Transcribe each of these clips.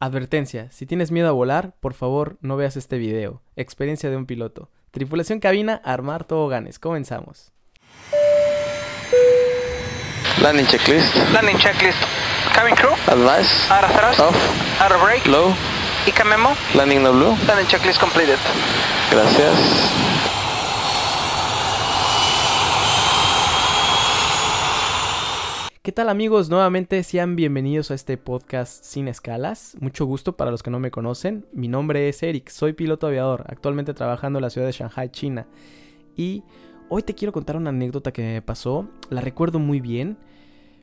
Advertencia, si tienes miedo a volar, por favor no veas este video. Experiencia de un piloto. Tripulación cabina, armar toboganes. Comenzamos. Landing checklist. Landing checklist. Cabin crew. Advice. Out of thrust. Off. Out of brake. Low. ICA memo. Landing no blue. Landing checklist completed. Gracias. ¿Qué tal amigos? Nuevamente sean bienvenidos a este podcast sin escalas. Mucho gusto para los que no me conocen. Mi nombre es Eric, soy piloto aviador, actualmente trabajando en la ciudad de Shanghai, China. Y hoy te quiero contar una anécdota que me pasó. La recuerdo muy bien.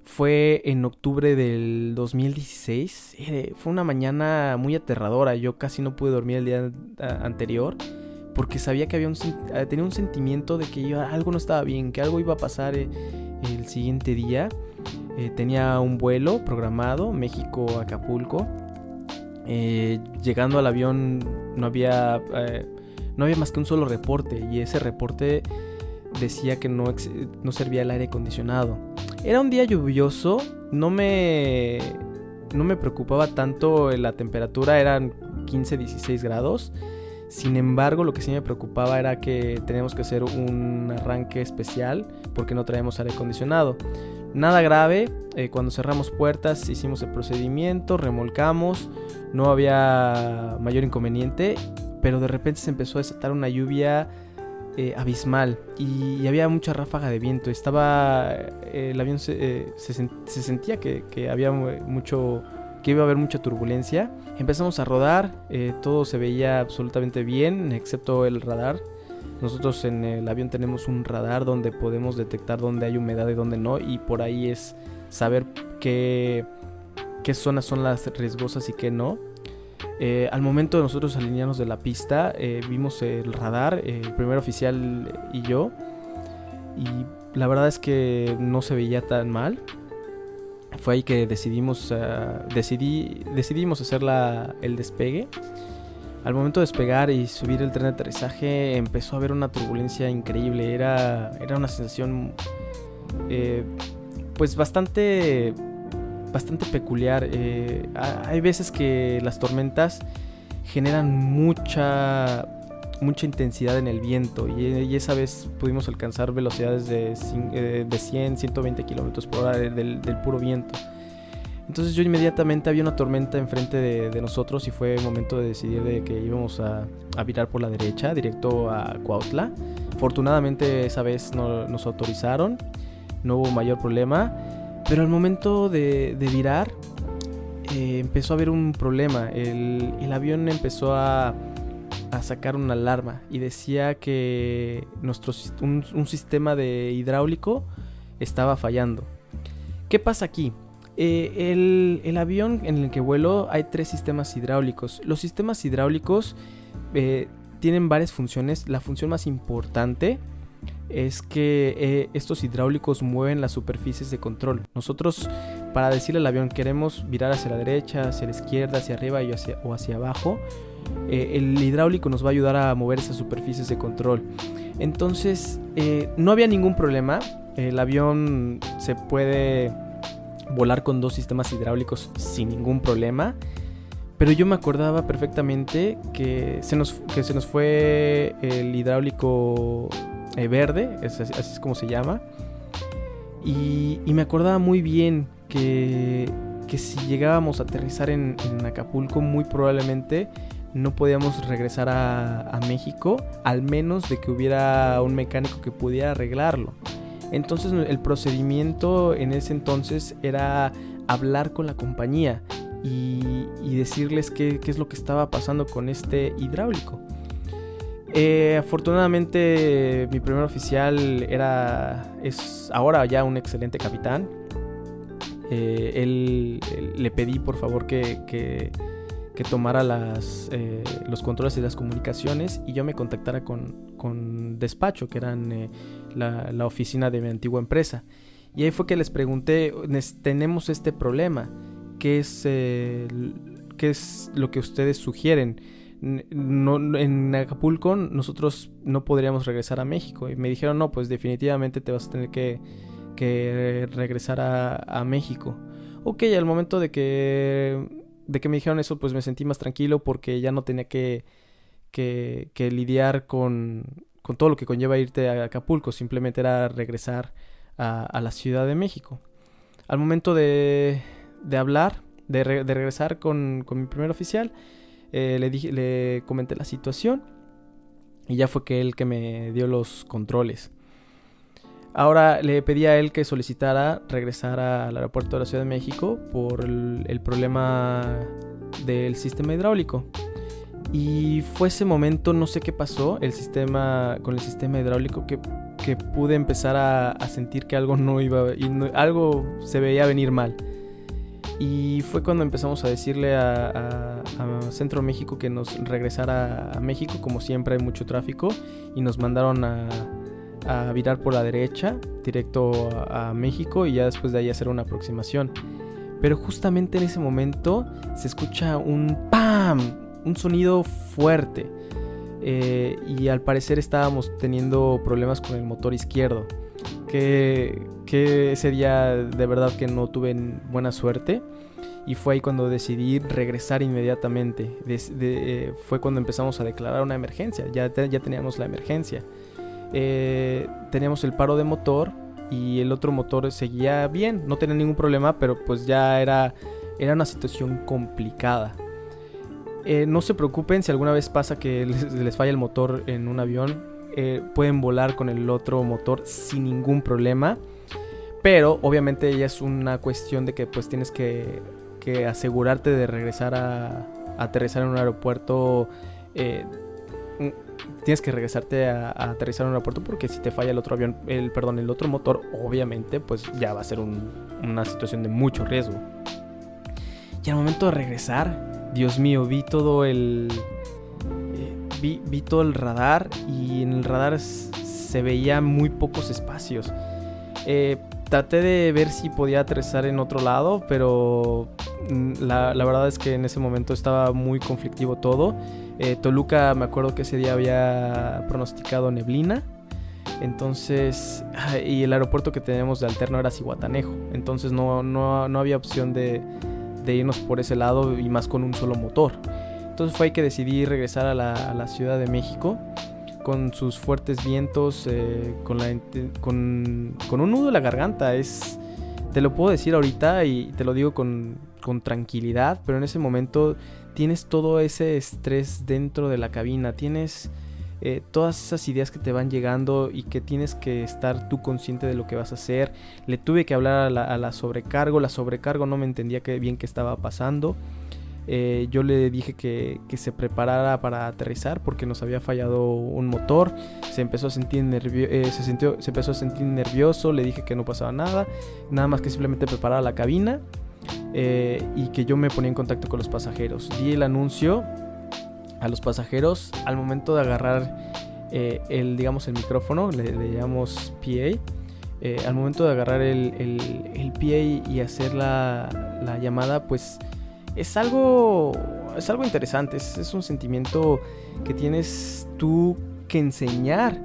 Fue en octubre del 2016. Eh, Fue una mañana muy aterradora. Yo casi no pude dormir el día anterior porque sabía que había un, eh, tenía un sentimiento de que algo no estaba bien, que algo iba a pasar eh, el siguiente día. Eh, tenía un vuelo programado, México-Acapulco. Eh, llegando al avión no había, eh, no había más que un solo reporte y ese reporte decía que no, no servía el aire acondicionado. Era un día lluvioso, no me, no me preocupaba tanto la temperatura, eran 15-16 grados. Sin embargo, lo que sí me preocupaba era que teníamos que hacer un arranque especial porque no traemos aire acondicionado. Nada grave, eh, cuando cerramos puertas hicimos el procedimiento, remolcamos, no había mayor inconveniente, pero de repente se empezó a desatar una lluvia eh, abismal y, había mucha ráfaga de viento. Estaba, eh, el avión se, eh, se se sentía que, había mu- mucho, que iba a haber mucha turbulencia. Empezamos a rodar, todo se veía absolutamente bien, excepto el radar. Nosotros en el avión tenemos un radar donde podemos detectar dónde hay humedad y dónde no, y por ahí es saber qué, qué zonas son las riesgosas y qué no. Eh, al momento de nosotros alinearnos de la pista, eh, vimos el radar, eh, el primer oficial y yo, y la verdad es que no se veía tan mal. Fue ahí que decidimos, ah, decidí, decidimos hacer la- el despegue. Al momento de despegar y subir el tren de aterrizaje empezó a haber una turbulencia increíble. Era, era una sensación eh, pues bastante, bastante peculiar. Eh, ha- hay veces que las tormentas generan mucha, mucha intensidad en el viento y, esa vez pudimos alcanzar velocidades de, eh, de 100, 120 kilómetros por hora del puro viento. Entonces yo inmediatamente había una tormenta enfrente de, nosotros y fue momento de decidir de que íbamos a, virar por la derecha, directo a Cuautla. Afortunadamente esa vez no nos autorizaron, no hubo mayor problema, pero al momento de, virar eh, empezó a haber un problema. El, el avión empezó a, sacar una alarma y decía que nuestro, un, un sistema de hidráulico estaba fallando. ¿Qué pasa aquí? Eh, el, el avión en el que vuelo hay tres sistemas hidráulicos. Los sistemas hidráulicos eh, tienen varias funciones. La función más importante es que eh, estos hidráulicos mueven las superficies de control. Nosotros, para decirle al avión, queremos virar hacia la derecha, hacia la izquierda, hacia arriba y o hacia abajo. el hidráulico nos va a ayudar a mover esas superficies de control. Entonces, no había ningún problema. El avión se puede volar con dos sistemas hidráulicos sin ningún problema. Pero yo me acordaba perfectamente que se nos, que se nos fue el hidráulico eh, verde, así, es como se llama. Y, me acordaba muy bien que, que si llegábamos a aterrizar en, Acapulco, muy probablemente no podíamos regresar a México, al menos de que hubiera un mecánico que pudiera arreglarlo. Entonces el procedimiento en ese entonces era hablar con la compañía y, decirles qué, es lo que estaba pasando con este hidráulico. Eh, afortunadamente mi primer oficial era es ahora ya un excelente capitán. Eh, él, le pedí por favor que- que tomara las, eh, los controles de las comunicaciones y yo me contactara con, con despacho, que eran eh, la, la oficina de mi antigua empresa. Y ahí fue que les pregunté, "Nes- tenemos este problema, ¿qué es, eh, qué es lo que ustedes sugieren? No- en Acapulco nosotros no podríamos regresar a México. Y me dijeron, no, pues definitivamente te vas a tener que, que regresar a, a México. Ok, al momento de que de que me dijeron eso, pues me sentí más tranquilo porque ya no tenía que, que, lidiar con, con todo lo que conlleva irte a Acapulco, simplemente era regresar a, la Ciudad de México. Al momento de, de hablar, de, de regresar con, con mi primer oficial, eh, le, dije, le comenté la situación y ya fue que él que me dio los controles. Ahora le pedí a él que solicitara regresar al aeropuerto de la Ciudad de México por el, el problema del sistema hidráulico. Y fue ese momento, no sé qué pasó, el sistema con el sistema hidráulico que, que pude empezar a, a sentir que algo no iba, y no- algo se veía venir mal. Y fue cuando empezamos a decirle a, a- a Centro México que nos regresara a México, como siempre hay mucho tráfico, y nos mandaron a, a virar por la derecha, directo a, México, y ya después de ahí hacer una aproximación. Pero justamente en ese momento se escucha un ¡pam! Un sonido fuerte. Eh, y al parecer estábamos teniendo problemas con el motor izquierdo. Que, que ese día de verdad que no tuve buena suerte. Y fue ahí cuando decidí regresar inmediatamente. Eh, fue cuando empezamos a declarar una emergencia. Ya, ya teníamos la emergencia. Eh, teníamos el paro de motor y el otro motor seguía bien. No tenía ningún problema, pero pues ya era, era una situación complicada. Eh, no se preocupen si alguna vez pasa que les, falla el motor en un avión. eh, pueden volar con el otro motor sin ningún problema. Pero obviamente ya es una cuestión de que pues tienes que, asegurarte de regresar a, aterrizar en un aeropuerto. Tienes que regresarte a, aterrizar en un aeropuerto porque si te falla el otro avión, el perdón, el otro motor, obviamente pues ya va a ser un- una situación de mucho riesgo. Y al momento de regresar, Dios mío, vi todo el. eh, vi, vi todo el radar y en el radar se veía muy pocos espacios. Eh, traté de ver si podía aterrizar en otro lado, pero mm, la, la verdad es que en ese momento estaba muy conflictivo todo. Eh, Toluca, me acuerdo que ese día había pronosticado neblina. Entonces, y el aeropuerto que teníamos de alterno era Cihuatanejo. Entonces no, no, no había opción de, de irnos por ese lado y más con un solo motor. Entonces fue ahí que decidí regresar a la, a la Ciudad de México con sus fuertes vientos, eh, con, un nudo en la garganta. Es, te lo puedo decir ahorita y te lo digo con, con tranquilidad, pero en ese momento tienes todo ese estrés dentro de la cabina, tienes eh, todas esas ideas que te van llegando y que tienes que estar tú consciente de lo que vas a hacer. Le tuve que hablar a la, a la sobrecargo, la sobrecargo no me entendía que bien qué estaba pasando. Eh, yo le dije que, que se preparara para aterrizar porque nos había fallado un motor. Se empezó a sentir nervio eh, se, se empezó a sentir nervioso. Le dije que no pasaba nada. Nada más que simplemente preparara la cabina. eh, y que yo me ponía en contacto con los pasajeros. Di el anuncio a los pasajeros al momento de agarrar el, digamos, el micrófono. Le, llamamos PA. al momento de agarrar el, el- el PA y hacer la, la llamada, pues es algo, es algo interesante, es, es un sentimiento que tienes tú que enseñar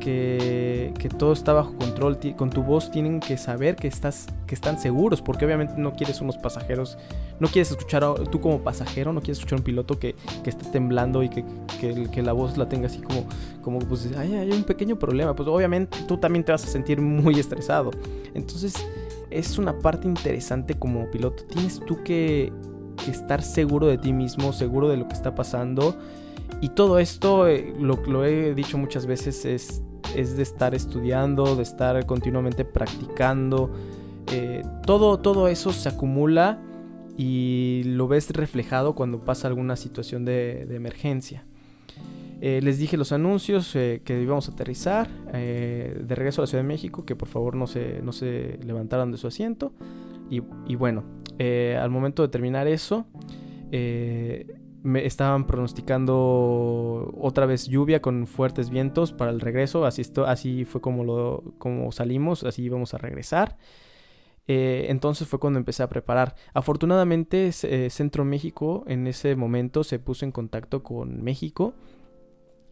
que, que todo está bajo control, con tu voz tienen que saber que, estás, que están seguros, porque obviamente no quieres unos pasajeros, no quieres escuchar, a- tú como pasajero, no quieres escuchar a un piloto que, que esté temblando y que, que, que la voz la tenga así como, como pues, "Ay, hay un pequeño problema, pues obviamente tú también te vas a sentir muy estresado. Entonces es una parte interesante como piloto, tienes tú que, que estar seguro de ti mismo, seguro de lo que está pasando. Y todo esto, eh, lo, he dicho muchas veces, es, es de estar estudiando, de estar continuamente practicando. Eh, todo, todo eso se acumula y lo ves reflejado cuando pasa alguna situación de, emergencia. Eh, les dije los anuncios que íbamos a aterrizar de regreso a la Ciudad de México, que por favor no se, no se levantaran de su asiento. Y bueno, eh, al momento de terminar eso, eh, me estaban pronosticando otra vez lluvia con fuertes vientos para el regreso. Así, fue como, salimos, así íbamos a regresar. Eh, entonces fue cuando empecé a preparar. Afortunadamente, Centro México en ese momento se puso en contacto con México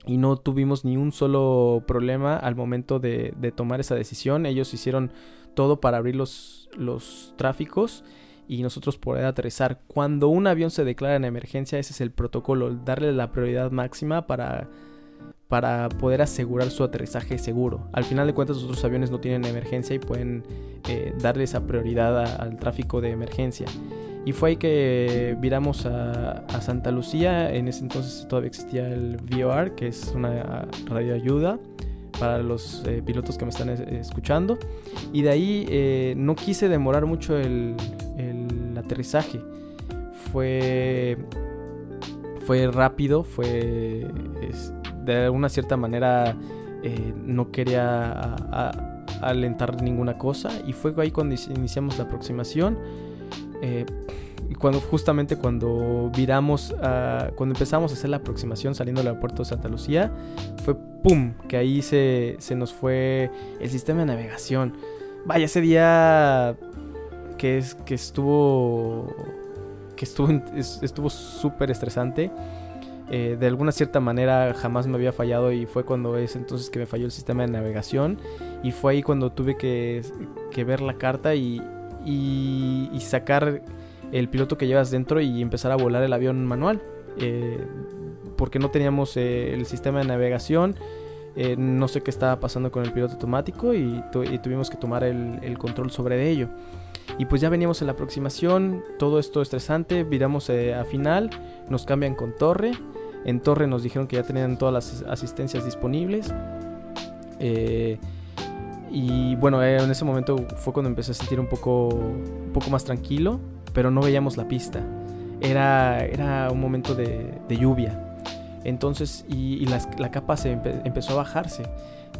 y no tuvimos ni un solo problema al momento de, tomar esa decisión. Ellos hicieron todo para abrir los tráficos y nosotros poder aterrizar. Cuando un avión se declara en emergencia, ese es el protocolo, darle la prioridad máxima para, para poder asegurar su aterrizaje seguro. Al final de cuentas, los otros aviones no tienen emergencia y pueden eh, darle esa prioridad a- al tráfico de emergencia. Y fue ahí que viramos a, a Santa Lucía. En ese entonces todavía existía el VOR, que es una radioayuda para los eh, pilotos que me están es- escuchando. Y de ahí eh, no quise demorar mucho el, aterrizaje. Fue, fue rápido, fue de alguna cierta manera eh, no quería alentar ninguna cosa. Y fue ahí cuando inici- iniciamos la aproximación. Eh, cuando justamente cuando viramos, cuando empezamos a hacer la aproximación saliendo del aeropuerto de Santa Lucía, fue pum, que ahí se, se nos fue el sistema de navegación. Vaya, ese día que, es, que estuvo que estuvo estuvo súper estresante. Eh, de alguna cierta manera jamás me había fallado y fue cuando es entonces que me falló el sistema de navegación y fue ahí cuando tuve que, que ver la carta y, y, y sacar el piloto que llevas dentro y empezar a volar el avión manual. Eh, porque no teníamos eh, el sistema de navegación. eh, no sé qué estaba pasando con el piloto automático y, tu- y tuvimos que tomar el, el control sobre ello. Y pues ya veníamos en la aproximación, todo esto estresante, viramos eh, a final, nos cambian con torre. En torre nos dijeron que ya tenían todas las asistencias disponibles. Eh, y bueno, eh, en ese momento fue cuando empecé a sentir un poco, un poco más tranquilo, pero no veíamos la pista. Era, era un momento de, de lluvia. Entonces, y, y las- la capa se empe- empezó a bajarse.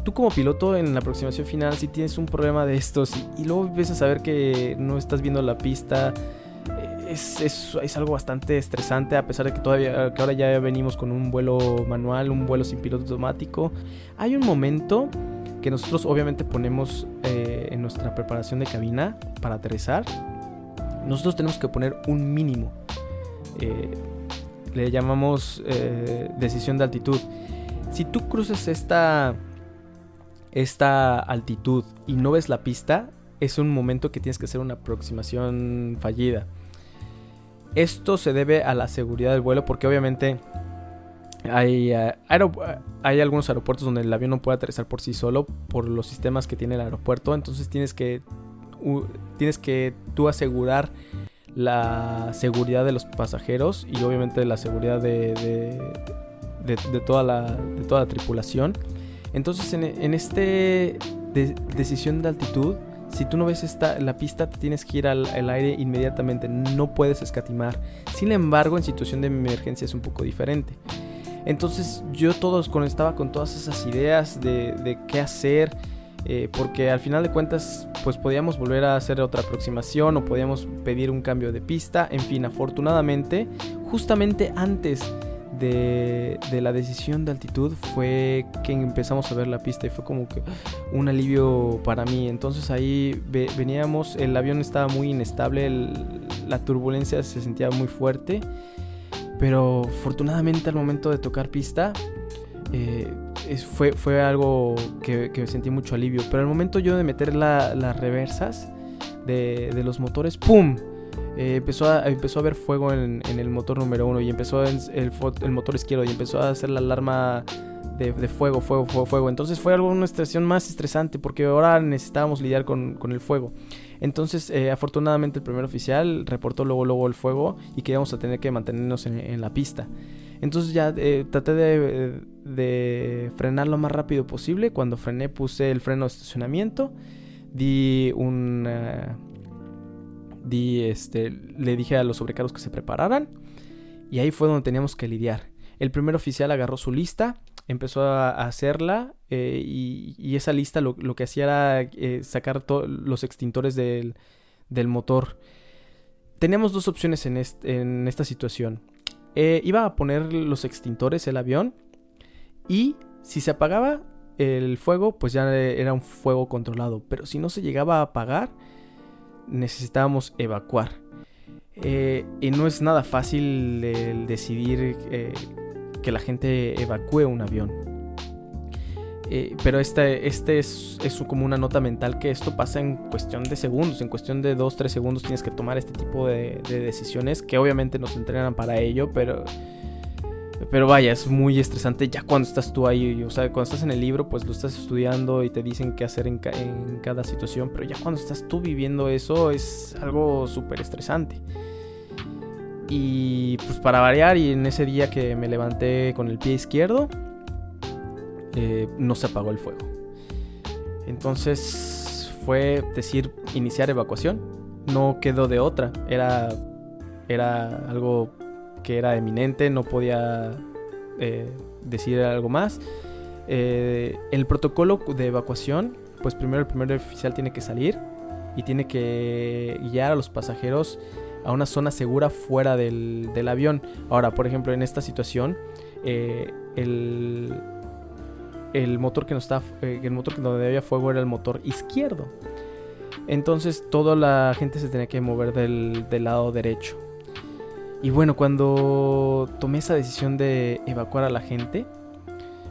Tú como piloto en la aproximación final, si tienes un problema de estos y, luego empiezas a ver que no estás viendo la pista, eh, es, es- es algo bastante estresante a pesar de que todavía que ahora ya venimos con un vuelo manual, un vuelo sin piloto automático. Hay un momento que nosotros obviamente ponemos eh, en nuestra preparación de cabina para aterrizar. Nosotros tenemos que poner un mínimo. Eh, le llamamos decisión de altitud. Si tú cruzas esta, esta altitud y no ves la pista, es un momento que tienes que hacer una aproximación fallida. Esto se debe a la seguridad del vuelo porque obviamente hay, eh, aero- hay algunos aeropuertos donde el avión no puede aterrizar por sí solo por los sistemas que tiene el aeropuerto. Entonces tienes que, tienes que tú asegurar la seguridad de los pasajeros y obviamente la seguridad de- de- de toda, la, de toda la tripulación. Entonces en, de- decisión de altitud, si tú no ves esta, la pista, te tienes que ir al, aire inmediatamente, no puedes escatimar. Sin embargo, en situación de emergencia es un poco diferente. Entonces yo todos con, estaba con todas esas ideas de, de qué hacer, eh, porque al final de cuentas pues podíamos volver a hacer otra aproximación o podíamos pedir un cambio de pista. En fin, afortunadamente, justamente antes de, la decisión de altitud fue que empezamos a ver la pista y fue como que un alivio para mí. Entonces ahí ve- veníamos, el avión estaba muy inestable, la turbulencia se sentía muy fuerte. Pero afortunadamente al momento de tocar pista eh, fue, fue algo que, que sentí mucho alivio. Pero al momento yo de meter la- las reversas de, de los motores, ¡pum! Eh, empezó, a, empezó a haber fuego en, en el motor número uno y empezó el, el motor izquierdo y empezó a hacer la alarma de, de fuego, fuego, fuego, fuego. Entonces fue algo, una situación más estresante porque ahora necesitábamos lidiar con, con el fuego. Entonces, eh, afortunadamente, el primer oficial reportó luego, luego el fuego y que íbamos a tener que mantenernos en, en la pista. Entonces ya eh, traté de, de frenar lo más rápido posible. Cuando frené puse el freno de estacionamiento. Di un... eh, este... Le dije a los sobrecargos que se prepararan. Y ahí fue donde teníamos que lidiar. El primer oficial agarró su lista, empezó a, hacerla eh, y, esa lista lo, que hacía era eh, sacar los extintores del, motor. Teníamos dos opciones en esta situación. Eh, iba a poner los extintores el avión y si se apagaba el fuego, pues ya era un fuego controlado. Pero si no se llegaba a apagar, necesitábamos evacuar. Eh, y no es nada fácil el decidir eh, que la gente evacúe un avión. Eh, pero este, este es, es como una nota mental que esto pasa en cuestión de segundos, en cuestión de 2-3 segundos tienes que tomar este tipo de, de decisiones que obviamente nos entrenan para ello, pero pero vaya, es muy estresante ya cuando estás tú ahí. O sea, cuando estás en el libro, pues lo estás estudiando y te dicen qué hacer en, cada situación. Pero ya cuando estás tú viviendo eso, es algo súper estresante. Y pues para variar, y en ese día que me levanté con el pie izquierdo, eh, no se apagó el fuego. Entonces fue decir iniciar evacuación. No quedó de otra. Era, era algo que era eminente, no podía eh, decir algo más. Eh, el protocolo de evacuación, pues primero el primer oficial tiene que salir y tiene que guiar a los pasajeros a una zona segura fuera del, avión. Ahora, por ejemplo, en esta situación, eh, el, el, motor que nos está, el motor donde había fuego era el motor izquierdo. Entonces toda la gente se tenía que mover del lado derecho. Y bueno, cuando tomé esa decisión de evacuar a la gente,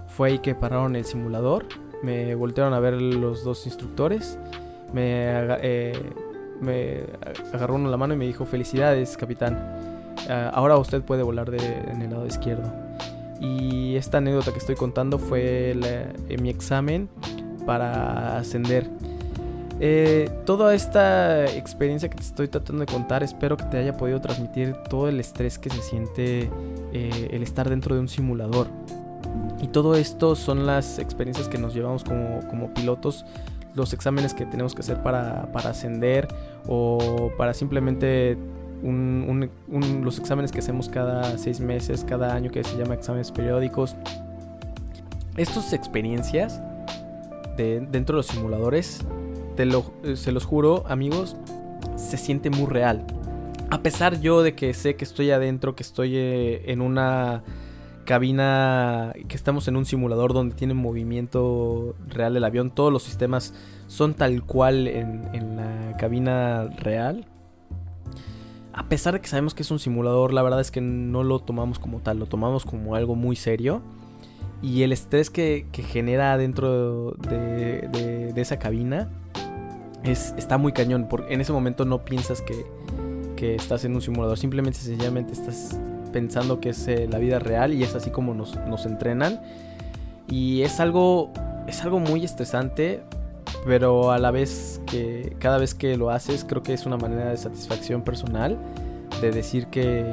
fue ahí que pararon el simulador, me voltearon a ver los dos instructores, me, eh, agarró uno la mano y me dijo, felicidades capitán, ah, ahora usted puede volar en el lado izquierdo. Y esta anécdota que estoy contando fue mi examen para ascender. Eh, toda esta experiencia que te estoy tratando de contar, espero que te haya podido transmitir todo el estrés que se siente eh, el estar dentro de un simulador. Y todo esto son las experiencias que nos llevamos como, pilotos, los exámenes que tenemos que hacer para, ascender o para simplemente los exámenes que hacemos cada seis meses, cada año que se llama exámenes periódicos. Estas experiencias de, dentro de los simuladores eh, se los juro, amigos, se siente muy real. A pesar yo de que sé que estoy adentro, que estoy eh, en una cabina, que estamos en un simulador donde tiene movimiento real del avión, todos los sistemas son tal cual en, la cabina real. A pesar de que sabemos que es un simulador, la verdad es que no lo tomamos como tal, lo tomamos como algo muy serio. Y el estrés que, genera dentro de, de esa cabina está muy cañón. Porque en ese momento no piensas que, estás en un simulador. Simplemente, sencillamente estás pensando que es eh, la vida real y es así como nos, entrenan. Y es algo, es algo muy estresante, pero a la vez que cada vez que lo haces creo que es una manera de satisfacción personal, de decir que,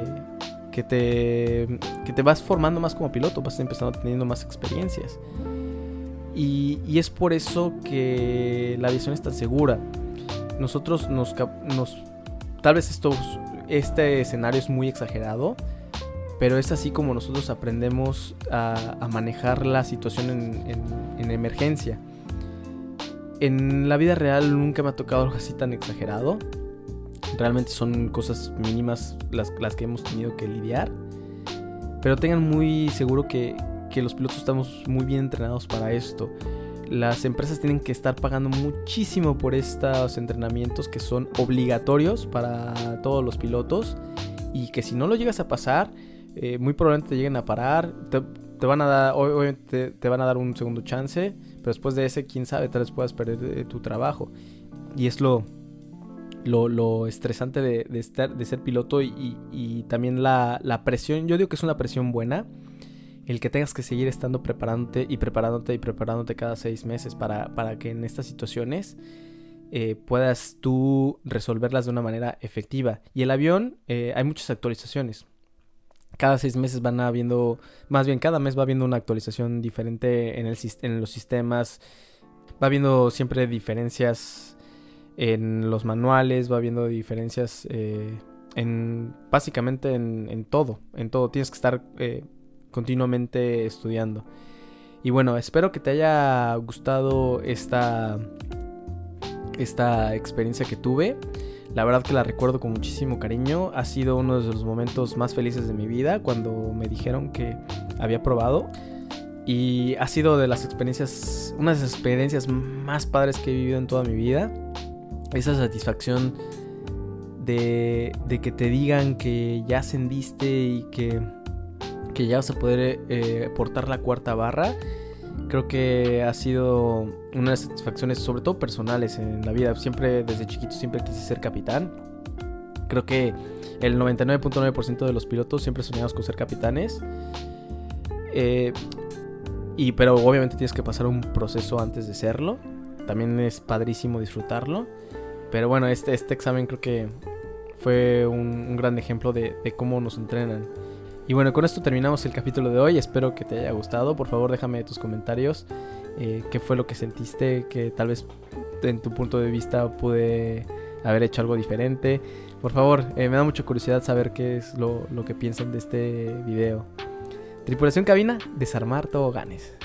que, te, que te vas formando más como piloto, vas empezando teniendo más experiencias. Y, es por eso que la aviación es tan segura. Nosotros nos... nos tal vez esto, este escenario es muy exagerado, pero es así como nosotros aprendemos a, manejar la situación en, emergencia. En la vida real nunca me ha tocado algo así tan exagerado. Realmente son cosas mínimas las, las que hemos tenido que lidiar. Pero tengan muy seguro que, que los pilotos estamos muy bien entrenados para esto. Las empresas tienen que estar pagando muchísimo por estos entrenamientos que son obligatorios para todos los pilotos y que si no lo llegas a pasar, eh, muy probablemente te lleguen a parar. Te, van a dar, obviamente te, van a dar un segundo chance, pero después de ese, quién sabe, tal vez puedas perder eh, tu trabajo. Y es lo, lo, estresante de, estar, de ser piloto y, también la, presión. Yo digo que es una presión buena el que tengas que seguir estando preparándote y preparándote y preparándote cada seis meses para, para que en estas situaciones eh, puedas tú resolverlas de una manera efectiva. Y el avión, eh, hay muchas actualizaciones. Cada seis meses van habiendo, más bien cada mes va habiendo una actualización diferente en, el, en los sistemas. Va habiendo siempre diferencias en los manuales, va habiendo diferencias eh, en básicamente en, en, todo. En todo. Tienes que estar continuamente estudiando. Y bueno, espero que te haya gustado esta, esta experiencia que tuve. La verdad que la recuerdo con muchísimo cariño. Ha sido uno de los momentos más felices de mi vida cuando me dijeron que había probado. Y ha sido de las experiencias, una de las experiencias más padres que he vivido en toda mi vida. Esa satisfacción de, de que te digan que ya ascendiste y que que ya vas a poder eh, portar la cuarta barra Creo que ha sido una de las satisfacciones, sobre todo personales en la vida. Siempre, desde chiquito, siempre quise ser capitán. Creo que el 99.9% de los pilotos siempre soñamos con ser capitanes. Eh, y, pero obviamente tienes que pasar un proceso antes de serlo. También es padrísimo disfrutarlo. Pero bueno, este, este examen creo que fue un, un gran ejemplo de, de cómo nos entrenan. Y bueno, con esto terminamos el capítulo de hoy. Espero que te haya gustado. Por favor, déjame tus comentarios. Eh, ¿Qué fue lo que sentiste? Que tal vez en tu punto de vista pude haber hecho algo diferente. Por favor, eh, me da mucha curiosidad saber qué es lo, lo que piensan de este video. Tripulación cabina, desarmar toboganes.